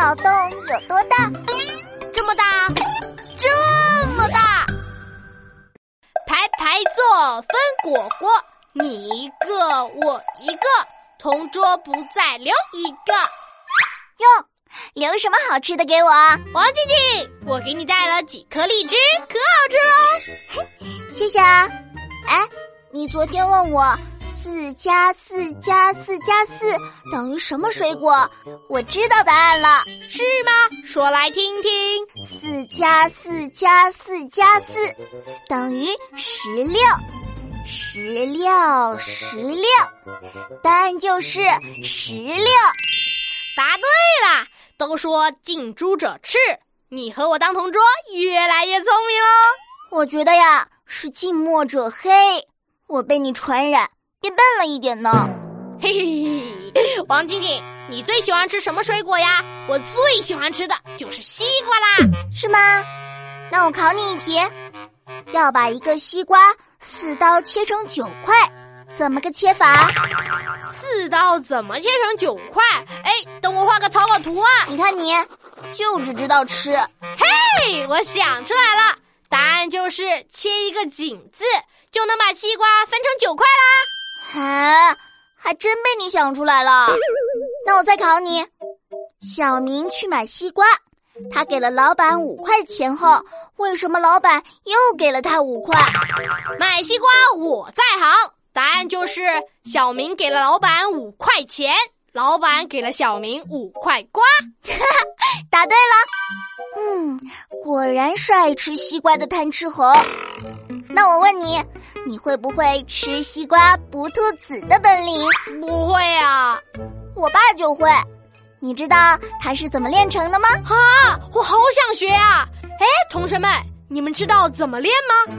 脑洞有多大？这么大，这么大！排排坐，分果果，你一个，我一个，同桌不再留一个。哟，留什么好吃的给我？王静静，我给你带了几颗荔枝，可好吃喽！谢谢啊。哎，你昨天问我。四加四加四加四等于什么水果？我知道答案了，是吗？说来听听。四加四加四加四等于十六，十六十六，答案就是十六。答对了，都说近朱者赤，你和我当同桌，越来越聪明喽。我觉得呀，是近墨者黑，我被你传染。变笨了一点呢，嘿嘿嘿！王静静，你最喜欢吃什么水果呀？我最喜欢吃的就是西瓜啦，是吗？那我考你一题，要把一个西瓜四刀切成九块，怎么个切法？四刀怎么切成九块？哎，等我画个草稿图啊！你看你，就只知道吃。嘿，我想出来了，答案就是切一个井字，就能把西瓜分成九块啦。啊，还真被你想出来了。那我再考你：小明去买西瓜，他给了老板五块钱后，为什么老板又给了他五块？买西瓜我在行，答案就是小明给了老板五块钱，老板给了小明五块瓜。哈哈，答对了。嗯，果然是爱吃西瓜的贪吃猴。那我问你，你会不会吃西瓜不吐籽的本领？不会啊，我爸就会。你知道他是怎么练成的吗？啊，我好想学啊！哎，同学们，你们知道怎么练吗？